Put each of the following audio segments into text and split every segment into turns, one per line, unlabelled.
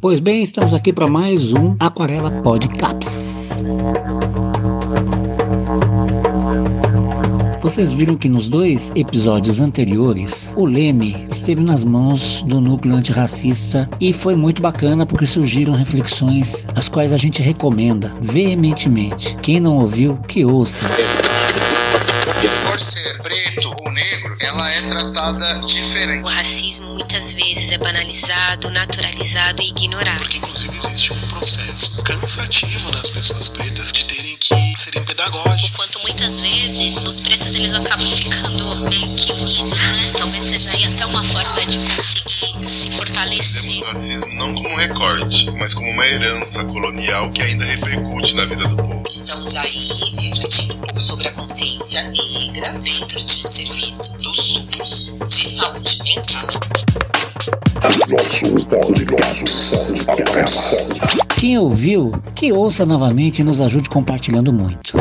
Pois bem, estamos aqui para mais um Aquarela Podcasts. Vocês viram que nos dois episódios anteriores, o Leme esteve nas mãos do núcleo antirracista e foi muito bacana porque surgiram reflexões as quais a gente recomenda veementemente. Quem não ouviu, que ouça.
Por ser preto ou negro, ela é tratada diferente.
O racismo muitas vezes é banalizado, naturalizado e ignorado.
Porque, inclusive, existe um processo cansativo das pessoas pretas de terem que serem pedagógicos.
Muitas vezes os pretos eles acabam ficando meio que unidos, né? Talvez seja aí até uma forma de conseguir se fortalecer.
o racismo não como um recorte, mas como uma herança colonial que ainda repercute na vida do povo.
Estamos aí refletindo um pouco sobre a consciência negra dentro de um serviço do SUS de saúde mental.
Quem ouviu, que ouça novamente e nos ajude compartilhando muito.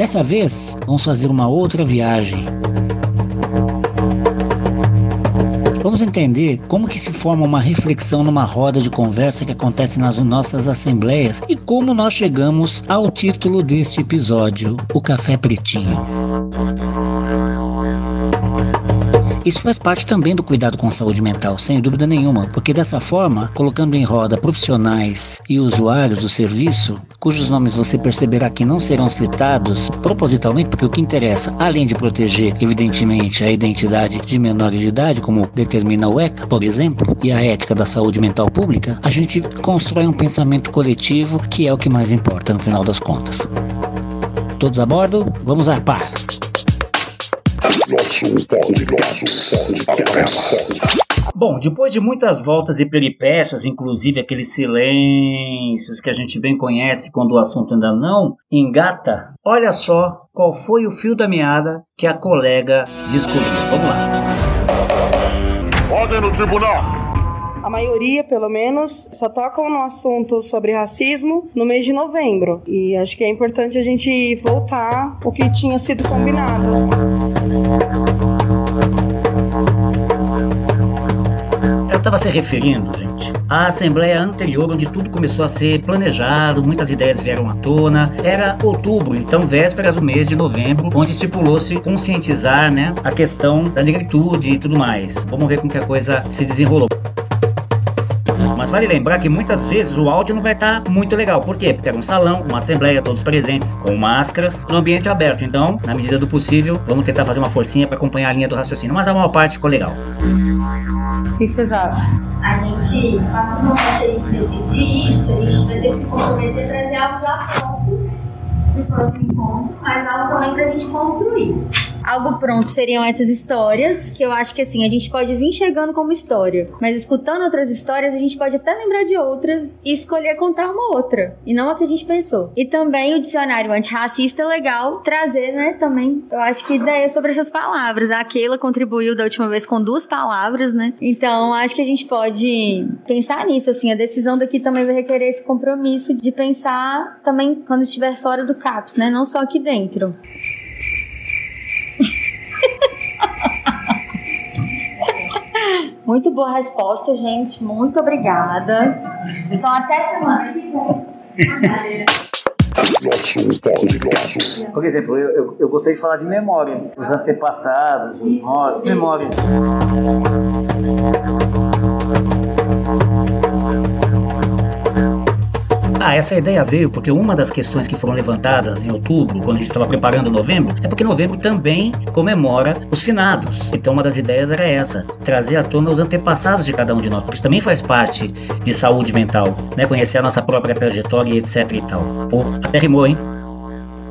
Dessa vez, vamos fazer uma outra viagem. Vamos entender como que se forma uma reflexão numa roda de conversa que acontece nas nossas assembleias e como nós chegamos ao título deste episódio, o Café Pretinho. Isso faz parte também do cuidado com a saúde mental, sem dúvida nenhuma, porque dessa forma, colocando em roda profissionais e usuários do serviço, cujos nomes você perceberá que não serão citados propositalmente, porque o que interessa, além de proteger, evidentemente, a identidade de menores de idade, como determina o ECA, por exemplo, e a ética da saúde mental pública, a gente constrói um pensamento coletivo que é o que mais importa no final das contas. Todos a bordo? Vamos à paz! Bom, depois de muitas voltas e peripécias, inclusive aqueles silêncios que a gente bem conhece quando o assunto ainda não engata, olha só qual foi o fio da meada que a colega descobriu. Vamos lá.
Ordem no tribunal.
A maioria, pelo menos, só tocam no assunto sobre racismo no mês de novembro. E acho que é importante a gente voltar o que tinha sido combinado.
Eu estava se referindo, gente, à assembleia anterior, onde tudo começou a ser planejado, muitas ideias vieram à tona. Era outubro, então vésperas do mês de novembro, onde estipulou-se conscientizar, né, a questão da negritude e tudo mais. Vamos ver como que a coisa se desenrolou. Mas vale lembrar que muitas vezes o áudio não vai estar muito legal. Por quê? Porque era um salão, uma assembleia, todos presentes, com máscaras, no ambiente aberto. Então, na medida do possível, vamos tentar fazer uma forcinha para acompanhar a linha do raciocínio. Mas a maior parte ficou legal.
O que vocês acham?
A gente, a partir do momento que a gente decidir isso, a gente vai ter que se comprometer a trazer algo já pronto pro próximo encontro, mas algo também pra gente construir. Algo pronto seriam essas histórias, que eu acho que assim, a gente pode vir chegando como história, mas escutando outras histórias, a gente pode até lembrar de outras e escolher contar uma outra, e não a que a gente pensou. E também o dicionário antirracista é legal trazer, né, também. Eu acho que ideia sobre essas palavras. A Keila contribuiu da última vez com duas palavras, né? Então, acho que a gente pode pensar nisso, assim, a decisão daqui também vai requerer esse compromisso de pensar também quando estiver fora do CAPS, né? Não só aqui dentro. Muito boa resposta, gente. Muito obrigada. Então, até semana que vem.
Por exemplo, eu, eu, eu gostei de falar de memória, os antepassados, os memória.
Ah, essa ideia veio porque uma das questões que foram levantadas em outubro, quando a gente estava preparando novembro, é porque novembro também comemora os finados. Então uma das ideias era essa, trazer à tona os antepassados de cada um de nós, porque isso também faz parte de saúde mental, né? Conhecer a nossa própria trajetória etc e tal. Pô, até rimou, hein?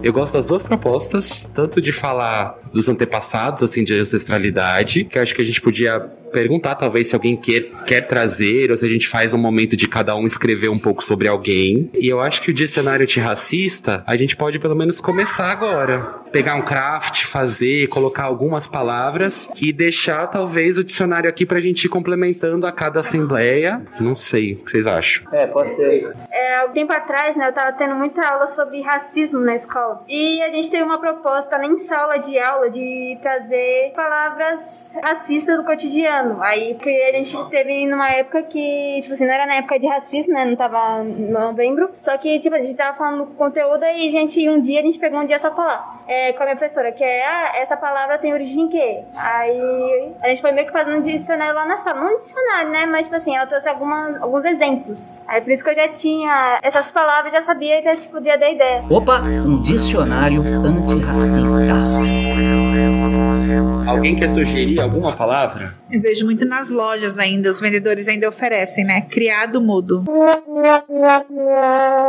Eu gosto das duas propostas, tanto de falar dos antepassados, assim, de ancestralidade, que acho que a gente podia perguntar, talvez, se alguém quer, quer trazer, ou se a gente faz um momento de cada um escrever um pouco sobre alguém. E eu acho que o dicionário antirracista, a gente pode pelo menos começar agora. Pegar um craft, fazer, colocar algumas palavras e deixar, talvez, o dicionário aqui pra gente ir complementando a cada assembleia. Não sei, o que vocês acham?
É, pode ser.
É, um tempo atrás, né, eu tava tendo muita aula sobre racismo na escola. E a gente teve uma proposta nem sala de aula de trazer palavras racistas do cotidiano. Aí, porque a gente teve numa época que, tipo assim, não era na época de racismo, né, não tava em novembro. Só que, tipo, a gente tava falando conteúdo e a gente, um dia, a gente pegou um dia só pra falar é, com a minha professora, que é, ah, essa palavra tem origem em quê? Aí, a gente foi meio que fazendo um dicionário lá na sala. Não um dicionário, né, mas, tipo assim, ela trouxe algumas, alguns exemplos. Aí, por isso que eu já tinha essas palavras, já sabia que a gente podia dar ideia.
Opa, um dicionário antirracista.
Alguém quer sugerir alguma palavra?
Eu vejo muito nas lojas ainda, os vendedores ainda oferecem, né? Criado mudo.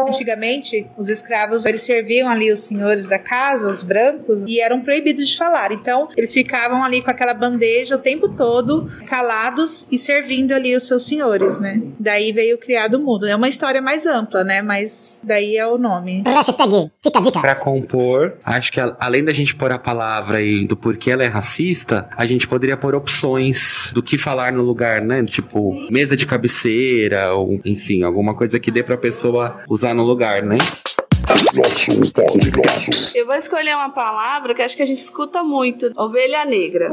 Antigamente, os escravos, eles serviam ali os senhores da casa, os brancos, e eram proibidos de falar. Então, eles ficavam ali com aquela bandeja o tempo todo, calados e servindo ali os seus senhores, né? Daí veio o criado mudo. É uma história mais ampla, né? Mas daí é o nome.
Hashtag, fica a dica. Pra compor, acho que além da gente pôr a palavra aí do porquê ela é racista, a gente poderia pôr opções do que falar no lugar, né? Tipo, mesa de cabeceira, ou enfim, alguma coisa que dê pra pessoa usar no lugar, né?
Eu vou escolher uma palavra que acho que a gente escuta muito: ovelha negra.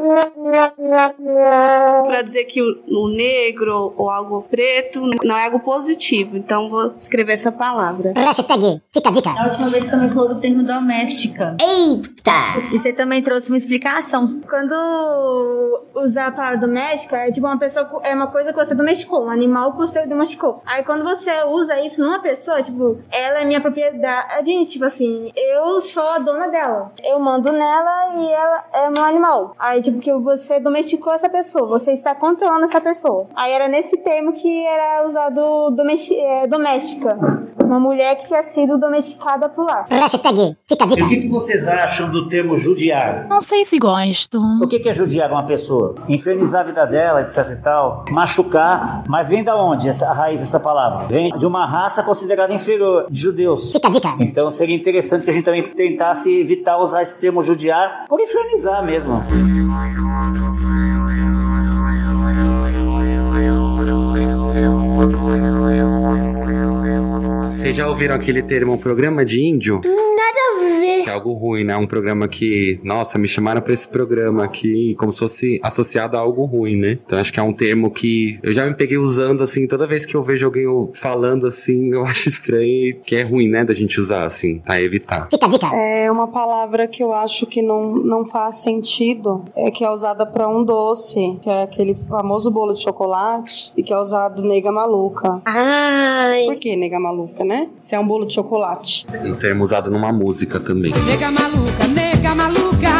Pra dizer que o, negro ou algo preto não é algo positivo. Então vou escrever essa palavra.
Hashtag, fica a dica.
A última vez que também falou do termo doméstica.
Eita!
E você também trouxe uma explicação. Quando usar a palavra doméstica, é tipo uma pessoa, é uma coisa que você domesticou, um animal que você domesticou. Aí quando você usa isso numa pessoa, tipo, ela é minha propriedade, tipo assim, eu sou a dona dela. Eu mando nela e ela é meu animal. Aí, tipo, que você domesticou essa pessoa, você está controlando essa pessoa. Aí era nesse termo que era usado domesti é, doméstica. Uma mulher que tinha sido domesticada por lá.
Hashtag, fica a
E o que, que vocês acham do termo judiar?
Não sei se gosto.
O que, que é judiar uma pessoa? Infernizar a vida dela, etc e tal. Machucar. Mas vem da onde essa, a raiz dessa palavra? Vem de uma raça considerada inferior, de judeus.
Fica a dica.
Então seria interessante que a gente também tentasse evitar usar esse termo judiar por infernizar mesmo.
Vocês já ouviram aquele termo programa de índio? Que é algo ruim, né? Um programa que, nossa, me chamaram pra esse programa aqui como se fosse associado a algo ruim, né? Então acho que é um termo que eu já me peguei usando assim, toda vez que eu vejo alguém falando assim, eu acho estranho e que é ruim, né, da gente usar assim, pra evitar.
Fica a dica.
É uma palavra que eu acho que não, não faz sentido, é que é usada pra um doce, que é aquele famoso bolo de chocolate, e que é usado nega maluca.
Ai.
Por que nega maluca, né? Se é um bolo de chocolate.
Um termo usado numa música também.
Nega maluca, nega maluca.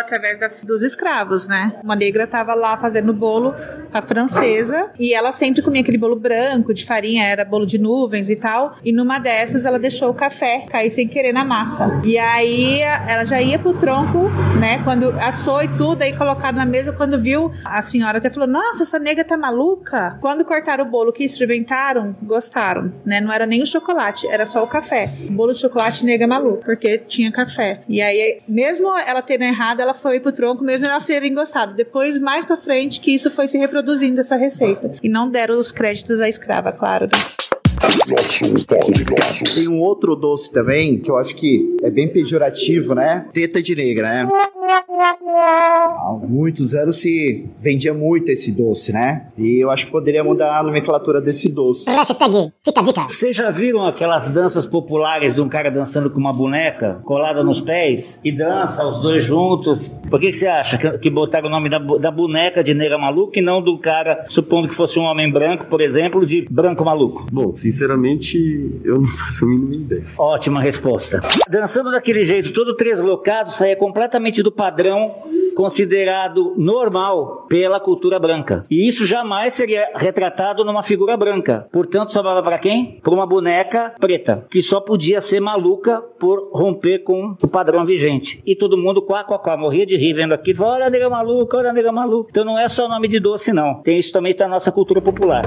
Através da- dos escravos, né? Uma negra tava lá fazendo bolo, a francesa, e ela sempre comia aquele bolo branco, de farinha, era bolo de nuvens e tal. E numa dessas ela deixou o café cair sem querer na massa. E aí ela já ia pro tronco, né? Quando assou e tudo, aí colocaram na mesa, quando viu, a senhora até falou: Nossa, essa nega tá maluca. Quando cortaram o bolo que experimentaram, gostaram, né? Não era nem o chocolate, era só o café. Bolo de chocolate nega maluca, porque tinha café. E aí, mesmo ela tendo errado, ela foi pro tronco, mesmo elas terem gostado. Depois, mais pra frente, que isso foi se reproduzindo, essa receita. E não deram os créditos à escrava, claro. né?
Tem um outro doce também que eu acho que é bem pejorativo, né? Teta de negra, né? Há muitos anos se vendia muito esse doce, né? E eu acho que poderia mudar a nomenclatura desse doce.
Hashtag, fica a dica.
Vocês já viram aquelas danças populares de um cara dançando com uma boneca colada nos pés? E dança os dois juntos? Por que, que você acha que, que botaram o nome da, da boneca de nega maluca e não do cara, supondo que fosse um homem branco, por exemplo, de branco maluco?
Bom, sinceramente, eu não faço a mínima ideia.
Ótima resposta. Dançando daquele jeito, todo treslocado, saía completamente do padrão
considerado normal pela cultura branca. E isso jamais seria retratado numa figura branca. Portanto, sobrava para quem? Para uma boneca preta, que só podia ser maluca por romper com o padrão vigente. E todo mundo, quá, quá, quá, morria de rir vendo aqui, olha a nega maluca, olha a nega maluca. Então não é só nome de doce, não. Tem isso também tá na nossa cultura popular.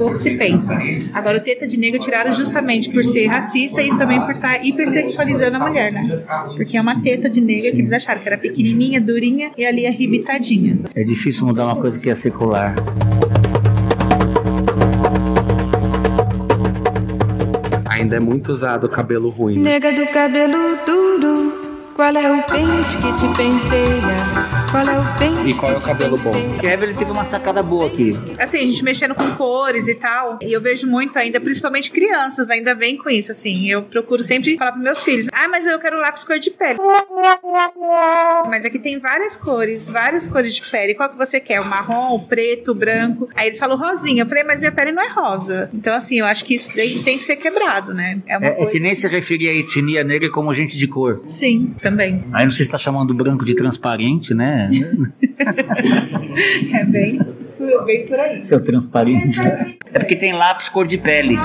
Pouco se pensa. Agora, o teta de negro tiraram justamente por ser racista e também por estar hipersexualizando a mulher, né? Porque é uma teta de negra que eles acharam que era pequenininha, durinha e ali arrebitadinha.
É difícil mudar uma coisa que é secular.
Ainda é muito usado o cabelo ruim.
Nega do cabelo duro, qual é o pente que te penteia? Qual é o pente
E qual é o cabelo bom?
Kevin teve uma sacada boa aqui.
Assim, a gente mexendo com cores e tal, e eu vejo muito ainda, principalmente crianças, ainda vem com isso, assim. Eu procuro sempre falar pros meus filhos: ah, mas eu quero lápis cor de pele. Mas aqui tem várias cores, várias cores de pele. Qual que você quer? O marrom, o preto, o branco? Aí eles falam rosinha. Eu falei, mas minha pele não é rosa. Então, assim, eu acho que isso daí tem que ser quebrado, né? É uma
É, é
coisa.
que nem se referir à etnia negra como gente de cor.
Sim, também.
Aí não sei se está chamando branco de transparente, né?
É bem, bem por aí.
Seu transparente. É porque tem lápis cor de pele.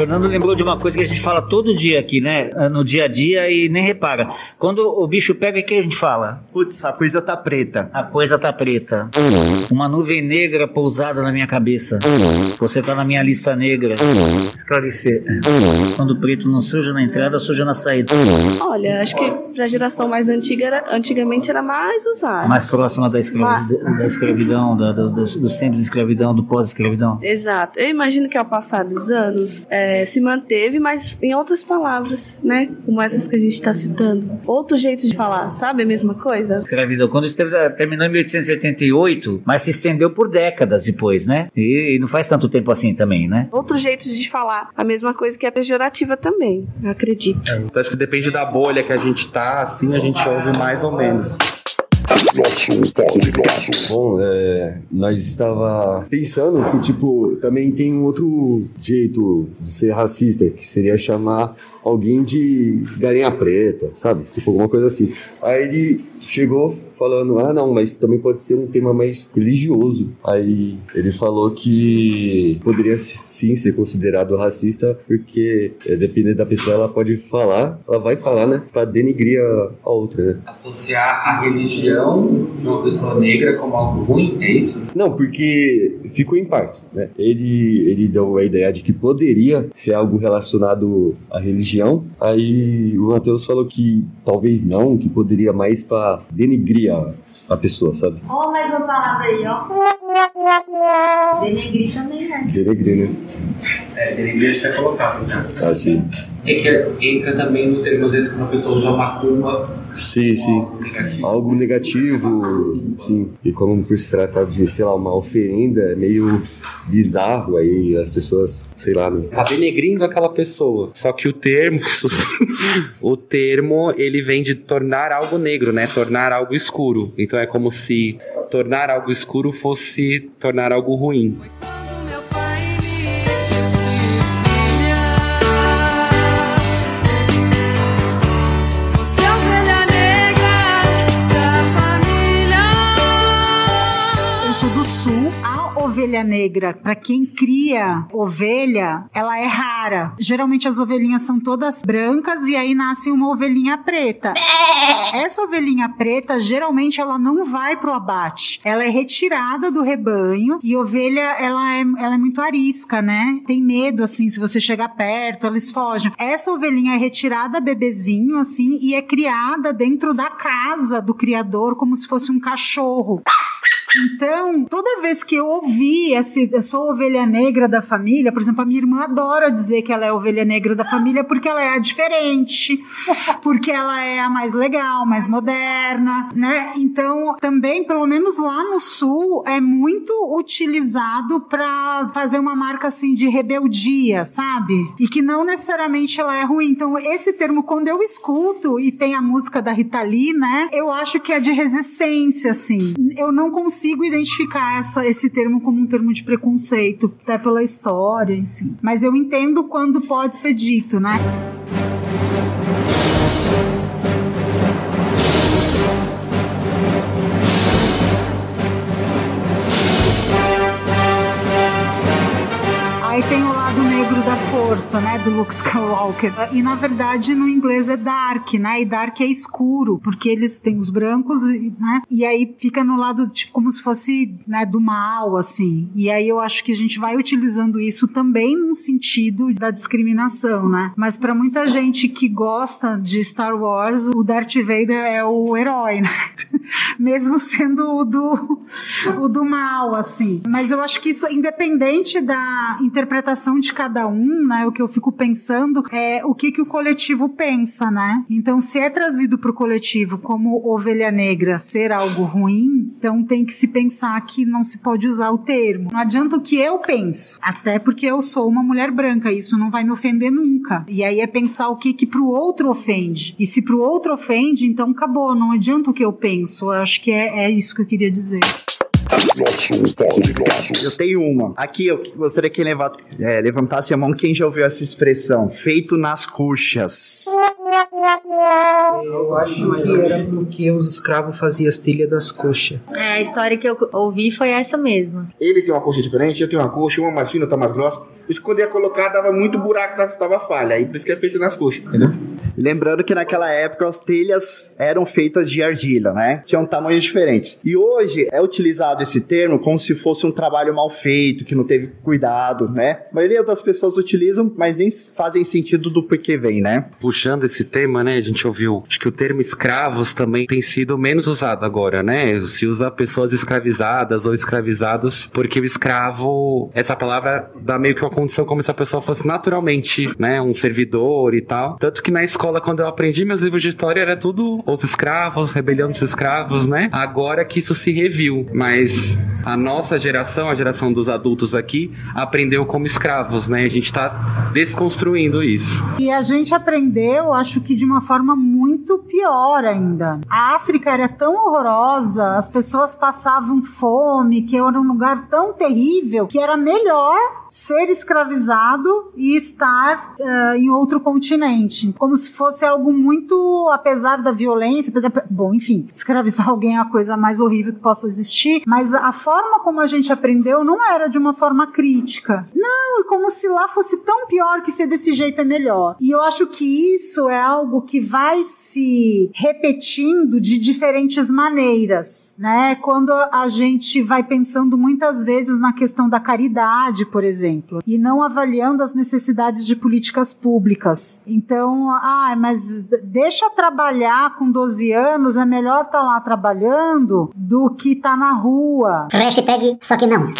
Fernando lembrou de uma coisa que a gente fala todo dia aqui, né? No dia a dia e nem repara. Quando o bicho pega, o que a gente fala?
Putz, a coisa tá preta.
A coisa tá preta. Uma nuvem negra pousada na minha cabeça. Você tá na minha lista negra. Esclarecer. Quando o preto não suja na entrada, suja na saída.
Olha, acho que pra geração mais antiga, era, antigamente era mais usado.
Mais próxima da, escravi- da escravidão, da, da- dos, dos tempos de escravidão, do pós-escravidão.
Exato. Eu imagino que ao passar dos anos é, se manteve, mas em outras palavras, né? Como essas que a gente está citando. Outros jeitos de falar, sabe a mesma coisa?
Escravidão. Quando isso teve- terminou em 1888, mas se estendeu por décadas depois, né? E, e não faz tanto tempo assim também, né?
Outros jeitos de falar a mesma coisa que é pejorativa também, eu acredito.
Então acho que depende da bolha que a gente tá, assim a gente ouve mais ou menos.
Bom, é, nós estava pensando que, tipo, também tem um outro jeito de ser racista, que seria chamar alguém de galinha preta, sabe? Tipo, alguma coisa assim. Aí ele chegou falando, ah, não, mas também pode ser um tema mais religioso. Aí ele falou que poderia sim ser considerado racista, porque é, dependendo da pessoa, ela pode falar, ela vai falar, né, pra denigrir a, a outra, né?
Associar a religião de uma pessoa negra como algo ruim, é isso?
Não, porque ficou em partes, né? Ele, ele deu a ideia de que poderia ser algo relacionado à religião. Aí o Matheus falou que talvez não, que poderia mais pra denigrir a, a pessoa, sabe?
Ó, mais uma palavra aí, ó. Denegrir também, né?
Denigrir, né?
É, deveria ter colocado.
Assim.
É que entra também no termo, às vezes, quando a pessoa usa uma curva
Sim, sim. Algo negativo, sim. E como por se tratar de, sei lá, uma oferenda, é meio bizarro aí as pessoas, sei lá, né?
tá denegrindo aquela pessoa. Só que o termo, o termo, ele vem de tornar algo negro, né? Tornar algo escuro. Então é como se tornar algo escuro fosse tornar algo ruim.
Sou do sul. A ovelha negra, pra quem cria ovelha, ela é rara. Geralmente as ovelhinhas são todas brancas e aí nasce uma ovelhinha preta. Essa ovelhinha preta, geralmente ela não vai pro abate. Ela é retirada do rebanho e ovelha, ela é, ela é muito arisca, né? Tem medo, assim, se você chegar perto, eles fogem. Essa ovelhinha é retirada bebezinho, assim, e é criada dentro da casa do criador como se fosse um cachorro. Então, toda vez que eu ouvi esse, eu sou ovelha negra da família, por exemplo, a minha irmã adora dizer que ela é a ovelha negra da família porque ela é a diferente, porque ela é a mais legal, mais moderna, né? Então, também, pelo menos lá no sul, é muito utilizado para fazer uma marca assim de rebeldia, sabe? E que não necessariamente ela é ruim. Então, esse termo, quando eu escuto e tem a música da Rita Lee, né? Eu acho que é de resistência, assim. Eu não consigo consigo identificar essa, esse termo como um termo de preconceito, até pela história si. Mas eu entendo quando pode ser dito, né? Força, né, do Luke Skywalker. E na verdade no inglês é dark, né? E dark é escuro, porque eles têm os brancos, né? E aí fica no lado tipo como se fosse, né, do mal assim. E aí eu acho que a gente vai utilizando isso também no sentido da discriminação, né? Mas para muita gente que gosta de Star Wars, o Darth Vader é o herói, né? Mesmo sendo o do o do mal, assim. Mas eu acho que isso independente da interpretação de cada um, né? O que eu fico pensando é o que, que o coletivo pensa, né? Então, se é trazido para o coletivo como ovelha negra ser algo ruim, então tem que se pensar que não se pode usar o termo. Não adianta o que eu penso, até porque eu sou uma mulher branca, isso não vai me ofender nunca. E aí é pensar o que que pro outro ofende. E se pro outro ofende, então acabou, não adianta o que eu penso. Eu acho que é, é isso que eu queria dizer.
Eu tenho uma. Aqui eu gostaria que leva- é, levantasse a mão quem já ouviu essa expressão. Feito nas coxas.
Eu acho que era porque os escravos faziam as trilhas das coxas.
É, a história que eu ouvi foi essa mesma.
Ele tem uma coxa diferente, eu tenho uma coxa, uma mais fina, outra mais grossa. Isso quando ia colocar dava muito buraco, dava falha. Aí por isso que é feito nas coxas, entendeu?
Lembrando que naquela época as telhas eram feitas de argila, né? Tinham tamanhos diferentes. E hoje é utilizado esse termo como se fosse um trabalho mal feito, que não teve cuidado, né? A maioria das pessoas utilizam, mas nem fazem sentido do porquê vem, né?
Puxando esse tema, né, a gente ouviu, acho que o termo escravos também tem sido menos usado agora, né? Se usa pessoas escravizadas ou escravizados, porque o escravo, essa palavra dá meio que uma condição como se a pessoa fosse naturalmente, né, um servidor e tal. Tanto que na escola, quando eu aprendi meus livros de história, era tudo os escravos, rebelião dos escravos, né? Agora que isso se reviu, mas a nossa geração, a geração dos adultos aqui, aprendeu como escravos, né? A gente tá desconstruindo isso.
E a gente aprendeu, acho que de uma forma muito pior ainda. A África era tão horrorosa, as pessoas passavam fome, que era um lugar tão terrível, que era melhor ser escravizado e estar eh, em outro continente. Como se fosse algo muito, apesar da violência, apesar, bom, enfim, escravizar alguém é a coisa mais horrível que possa existir, mas a forma como a gente aprendeu não era de uma forma crítica. Não, e como se lá fosse tão pior que ser desse jeito é melhor. E eu acho que isso é algo que vai se repetindo de diferentes maneiras, né? Quando a gente vai pensando muitas vezes na questão da caridade, por exemplo, e não avaliando as necessidades de políticas públicas. Então, ah, mas deixa trabalhar com 12 anos, é melhor estar lá trabalhando do que estar na rua.
Hashtag só que não.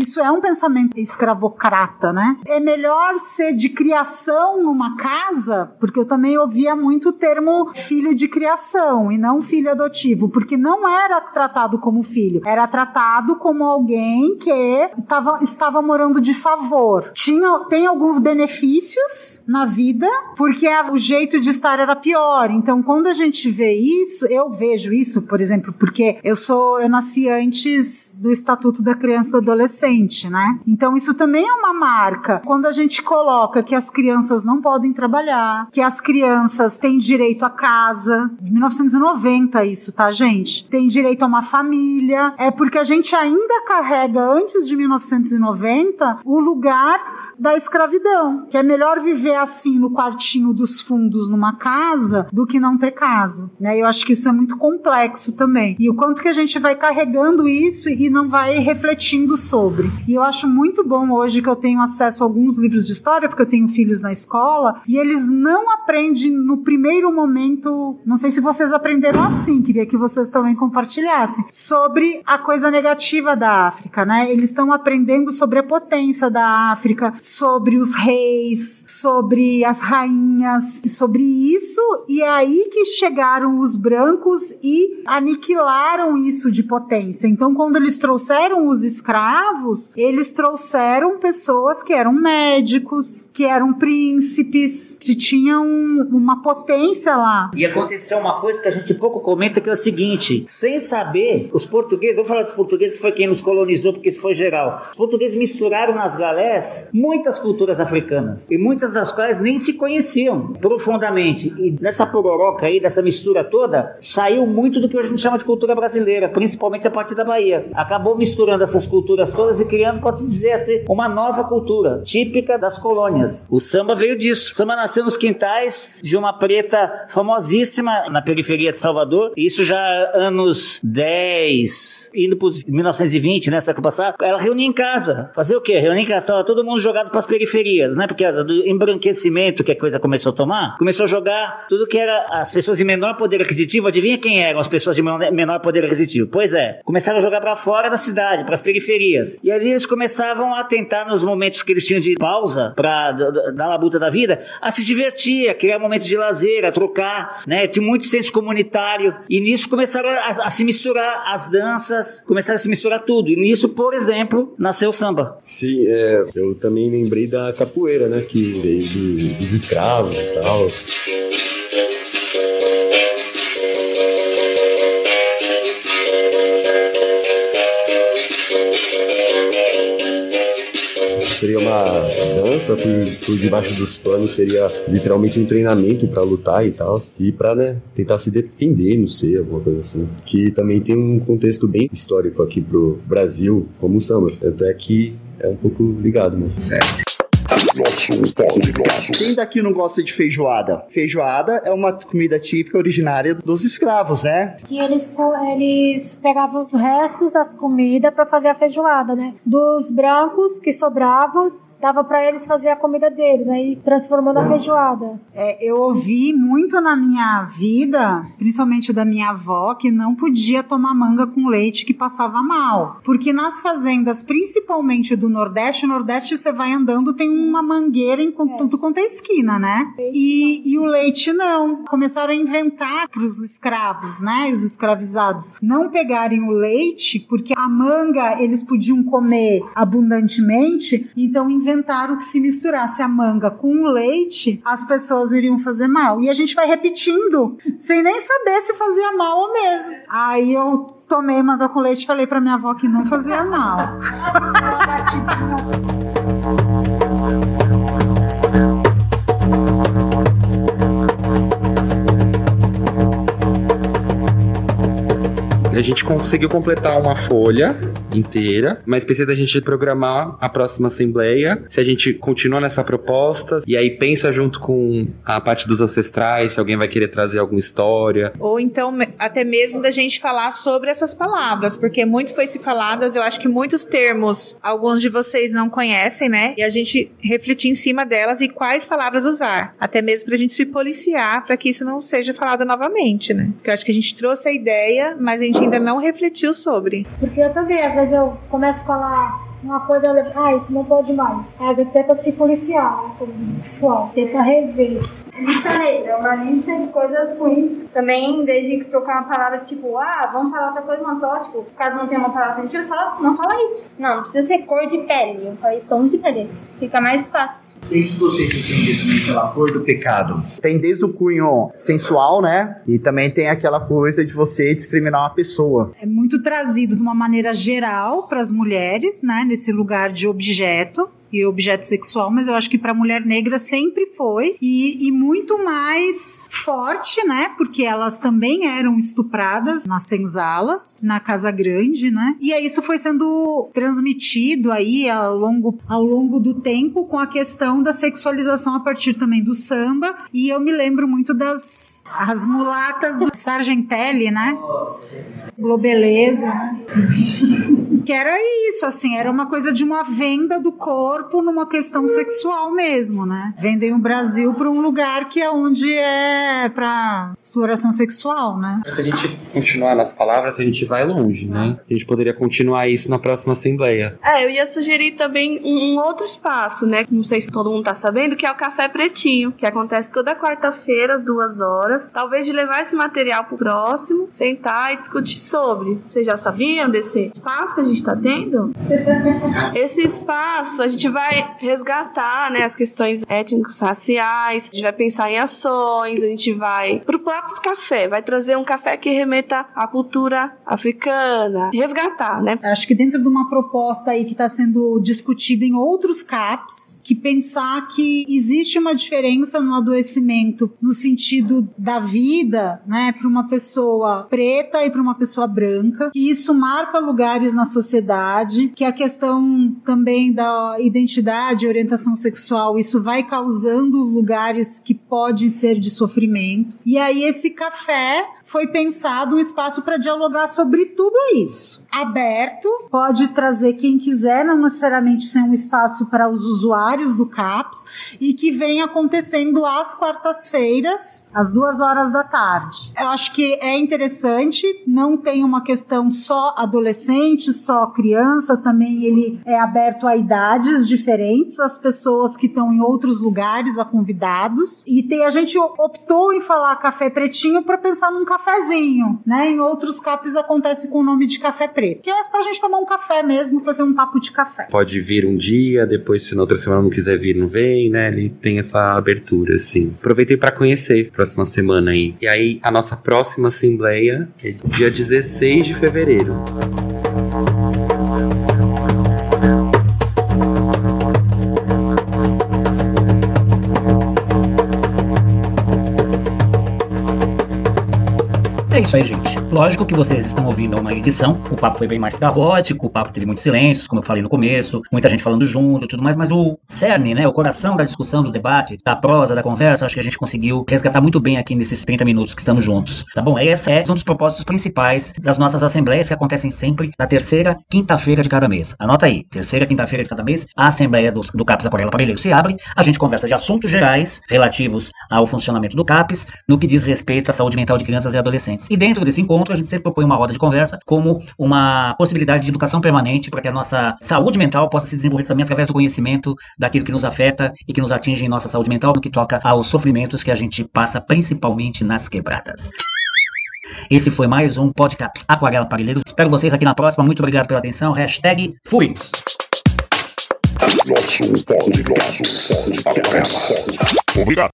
Isso é um pensamento escravocrata, né? É melhor ser de criação numa casa, porque eu também ouvia muito o termo filho de criação e não filho adotivo, porque não era tratado como filho, era tratado como alguém que tava, estava morando de favor. Tinha, tem alguns benefícios na vida, porque o jeito de estar era pior. Então, quando a gente vê isso, eu vejo isso, por exemplo, porque eu sou, eu nasci antes do Estatuto da Criança e do Adolescente, né? Então, isso também é uma marca. Quando a gente coloca que as crianças não podem trabalhar, que as crianças têm direito à casa, 1990 isso, tá, gente? Tem direito a uma família, é porque a gente ainda carrega antes de 1990 o lugar da escravidão, que é melhor viver assim no quartinho dos fundos numa casa do que não ter casa, né? Eu acho que isso é muito complexo também. E o quanto que a gente vai carregando isso e não vai refletindo sobre. E eu acho muito bom hoje que eu tenho acesso a alguns livros de história, porque eu tenho filhos na escola, e eles não aprendem no primeiro momento, não sei se vocês aprenderam assim, queria que vocês também compartilhassem, sobre a coisa negativa da África, né? Eles estão aprendendo sobre a potência da África, sobre os reis, sobre as rainhas, sobre isso, e é aí que chegaram os brancos e aniquilaram isso de potência. Então, quando eles trouxeram os escravos, eles trouxeram pessoas que eram médicos, que eram príncipes, que tinham uma potência lá.
E aconteceu uma coisa que a gente pouco comenta que é o seguinte: sem saber, os portugueses, vamos falar dos portugueses que foi quem nos colonizou, porque isso foi geral. Os portugueses misturaram nas galés muitas culturas africanas e muitas das quais nem se conheciam profundamente. E nessa pororoca aí, dessa mistura toda, saiu muito do que hoje a gente chama de cultura brasileira, principalmente a partir da Bahia. Acabou misturando essas culturas todas e criando, pode-se dizer assim, uma nova cultura, típica das colônias. O samba veio disso. O samba nasceu nos quintais de uma preta famosíssima na periferia de Salvador, isso já anos 10, indo para 1920, né, século passado. Ela reunia em casa. Fazer o quê? Reunia em casa. Tava todo mundo jogado para as periferias, né? Porque do embranquecimento que a coisa começou a tomar, começou a jogar tudo que era as pessoas de menor poder aquisitivo. Adivinha quem eram as pessoas de menor poder aquisitivo? Pois é, começaram a jogar para fora da cidade, para as periferias. E ali eles começavam a tentar, nos momentos que eles tinham de pausa, para dar labuta da vida, a se divertir, a criar momentos de lazer, a trocar, né? Tinha muito senso comunitário. E nisso começaram a, a se misturar as danças, começaram a se misturar tudo. E nisso, por exemplo, nasceu o samba.
Sim, é, eu também lembrei da capoeira, né? Que veio do- dos escravos e tal. Seria uma dança por, por debaixo dos panos, seria literalmente um treinamento pra lutar e tal, e pra, né, tentar se defender, não sei, alguma coisa assim. Que também tem um contexto bem histórico aqui pro Brasil, como o samba. Tanto é que é um pouco ligado, né?
Quem daqui não gosta de feijoada? Feijoada é uma comida típica originária dos escravos, né?
E eles, eles pegavam os restos das comidas para fazer a feijoada, né? Dos brancos que sobravam, dava para eles fazer a comida deles, aí transformou na feijoada.
É, eu ouvi muito na minha vida, principalmente da minha avó, que não podia tomar manga com leite que passava mal. Porque nas fazendas, principalmente do Nordeste, o Nordeste você vai andando, tem uma mangueira em com- tudo quanto é esquina, né? E, e o leite não. Começaram a inventar para os escravos, né? E os escravizados não pegarem o leite, porque a manga eles podiam comer abundantemente, então inventaram que se misturasse a manga com leite, as pessoas iriam fazer mal. E a gente vai repetindo, sem nem saber se fazia mal ou mesmo. Aí eu tomei manga com leite e falei pra minha avó que não fazia mal.
A gente conseguiu completar uma folha inteira, mas precisa da gente programar a próxima assembleia. Se a gente continua nessa proposta e aí pensa junto com a parte dos ancestrais, se alguém vai querer trazer alguma história.
Ou então, até mesmo da gente falar sobre essas palavras, porque muito foi se faladas, eu acho que muitos termos, alguns de vocês não conhecem, né? E a gente refletir em cima delas e quais palavras usar. Até mesmo pra gente se policiar para que isso não seja falado novamente, né? Porque eu acho que a gente trouxe a ideia, mas a gente ainda não refletiu sobre.
Porque eu também, às vezes eu começo a falar uma coisa, eu lembro, ah, isso não pode mais. Aí a gente tenta se policiar, né, como diz o pessoal, tenta rever.
Lista negra, é uma lista de coisas ruins. Também, em vez de trocar uma palavra tipo, ah, vamos falar outra coisa, não, só, tipo, caso não tenha uma palavra alternativa, só não fala isso. Não, não precisa ser cor de pele. Eu falei tom de pele. Fica mais fácil.
O que vocês entendem também pela cor do pecado? Tem desde o cunho sensual, né? E também tem aquela coisa de você discriminar uma pessoa.
É muito trazido de uma maneira geral para as mulheres, né, nesse lugar de objeto e objeto sexual, mas eu acho que para mulher negra sempre foi. E, e muito mais forte, né, porque elas também eram estupradas nas senzalas, na casa grande, né, e aí isso foi sendo transmitido aí ao longo, ao longo do tempo com a questão da sexualização a partir também do samba. E eu me lembro muito das as mulatas do Sargentelli, né, Globeleza, né? que era isso, assim, era uma coisa de uma venda do corpo numa questão sexual mesmo, né? Vendem o Brasil para um lugar que é onde é para exploração sexual, né?
Se a gente continuar nas palavras, a gente vai longe, né? A gente poderia continuar isso na próxima assembleia.
É, eu ia sugerir também um, um outro espaço, né? Não sei se todo mundo tá sabendo, que é o Café Pretinho, que acontece toda quarta-feira, às duas horas. Talvez de levar esse material pro próximo, sentar e discutir sobre. Vocês já sabiam desse espaço que a gente tá tendo? Esse espaço a gente vai resgatar, né, as questões étnicos raciais, a gente vai pensar em ações, a gente vai pro próprio café, vai trazer um café que remeta à cultura africana, resgatar, né?
Acho que dentro de uma proposta aí que está sendo discutida em outros CAPs, que pensar que existe uma diferença no adoecimento no sentido da vida, né, para uma pessoa preta e para uma pessoa branca, que isso marca lugares na sociedade, que a questão também da identidade e orientação sexual, isso vai causando lugares que podem ser de sofrimento. E aí esse café foi pensado um espaço para dialogar sobre tudo isso. Aberto, pode trazer quem quiser, não necessariamente ser um espaço para os usuários do CAPS, e que vem acontecendo às quartas-feiras, às duas horas da tarde. Eu acho que é interessante, não tem uma questão só adolescente, só criança, também ele é aberto a idades diferentes, as pessoas que estão em outros lugares, a convidados. E tem, a gente optou em falar café pretinho para pensar num cafezinho, né? Em outros CAPs acontece com o nome de café. Que é pra gente tomar um café mesmo, fazer um papo de café.
Pode vir um dia, depois se na outra semana não quiser vir, não vem, né? Ele tem essa abertura, assim. Aproveitei para conhecer próxima semana aí. E aí, a nossa próxima assembleia é dia 16 de fevereiro.
É isso aí, gente. Lógico que vocês estão ouvindo uma edição. O papo foi bem mais caótico, o papo teve muitos silêncios, como eu falei no começo, muita gente falando junto e tudo mais, mas o cerne, né, o coração da discussão, do debate, da prosa, da conversa, acho que a gente conseguiu resgatar muito bem aqui nesses 30 minutos que estamos juntos. Tá bom? Esse é um dos propósitos principais das nossas assembleias que acontecem sempre na terceira quinta-feira de cada mês. Anota aí, terceira quinta-feira de cada mês, a assembleia do, do CAPES Aquarela Parelheiro se abre, a gente conversa de assuntos gerais relativos ao funcionamento do CAPES, no que diz respeito à saúde mental de crianças e adolescentes. E dentro desse encontro, a gente sempre propõe uma roda de conversa como uma possibilidade de educação permanente para que a nossa saúde mental possa se desenvolver também através do conhecimento daquilo que nos afeta e que nos atinge em nossa saúde mental, no que toca aos sofrimentos que a gente passa principalmente nas quebradas. Esse foi mais um podcast Aquarela Parelheiro. Espero vocês aqui na próxima. Muito obrigado pela atenção. Hashtag fui.
Obrigado.